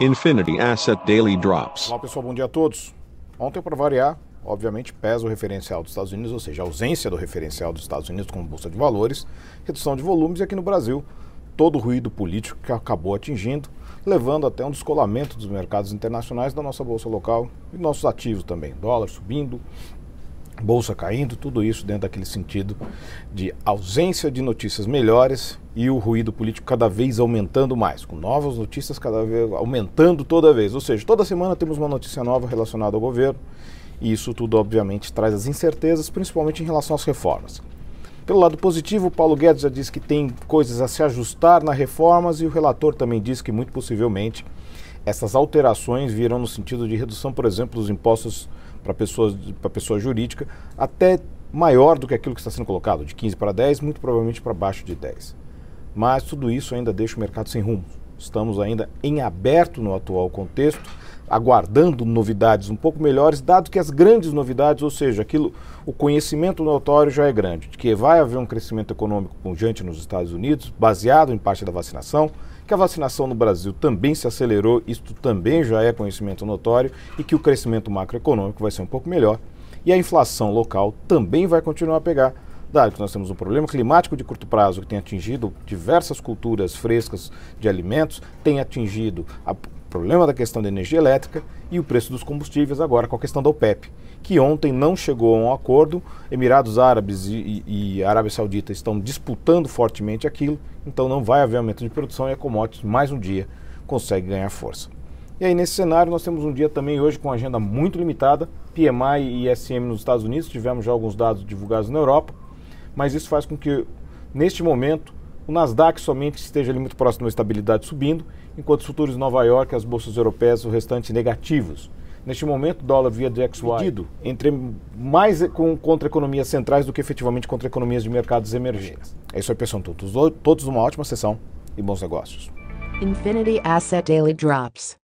Infinity Asset Daily Drops. Olá pessoal, bom dia a todos. Ontem, para variar, obviamente pesa o referencial dos Estados Unidos, ou seja, a ausência do referencial dos Estados Unidos como bolsa de valores, redução de volumes e aqui no Brasil todo o ruído político que acabou atingindo, levando até um descolamento dos mercados internacionais da nossa bolsa local e nossos ativos também, dólar subindo, bolsa caindo, tudo isso dentro daquele sentido de ausência de notícias melhores e o ruído político cada vez aumentando mais, com novas notícias cada vez aumentando toda vez. Ou seja, toda semana temos uma notícia nova relacionada ao governo e isso tudo obviamente traz as incertezas, principalmente em relação às reformas. Pelo lado positivo, o Paulo Guedes já disse que tem coisas a se ajustar nas reformas e o relator também disse que muito possivelmente essas alterações virão no sentido de redução, por exemplo, dos impostos para pessoas para pessoa jurídica até maior do que aquilo que está sendo colocado, de 15 para 10, muito provavelmente para baixo de 10. Mas tudo isso ainda deixa o mercado sem rumo. Estamos ainda em aberto no atual contexto, aguardando novidades um pouco melhores, dado que as grandes novidades, ou seja, aquilo, o conhecimento notório já é grande, de que vai haver um crescimento econômico pungente nos Estados Unidos, baseado em parte da vacinação, que a vacinação no Brasil também se acelerou, isto também já é conhecimento notório, e que o crescimento macroeconômico vai ser um pouco melhor. E a inflação local também vai continuar a pegar, dado que nós temos um problema climático de curto prazo que tem atingido diversas culturas frescas de alimentos, tem atingido o problema da questão da energia elétrica e o preço dos combustíveis agora com a questão da OPEP que ontem não chegou a um acordo. Emirados Árabes e, e, e Arábia Saudita estão disputando fortemente aquilo, então não vai haver aumento de produção e a commodities, mais um dia, consegue ganhar força. E aí, nesse cenário, nós temos um dia também hoje com agenda muito limitada, PMI e ISM nos Estados Unidos, tivemos já alguns dados divulgados na Europa, mas isso faz com que, neste momento, o Nasdaq somente esteja ali muito próximo da estabilidade subindo, enquanto os futuros de Nova York, as bolsas europeias, o restante negativos. Neste momento, o dólar via DXY medido entre mais com, contra economias centrais do que efetivamente contra economias de mercados emergentes. É isso aí, pessoal. Todos, todos uma ótima sessão e bons negócios. Infinity Asset Daily Drops.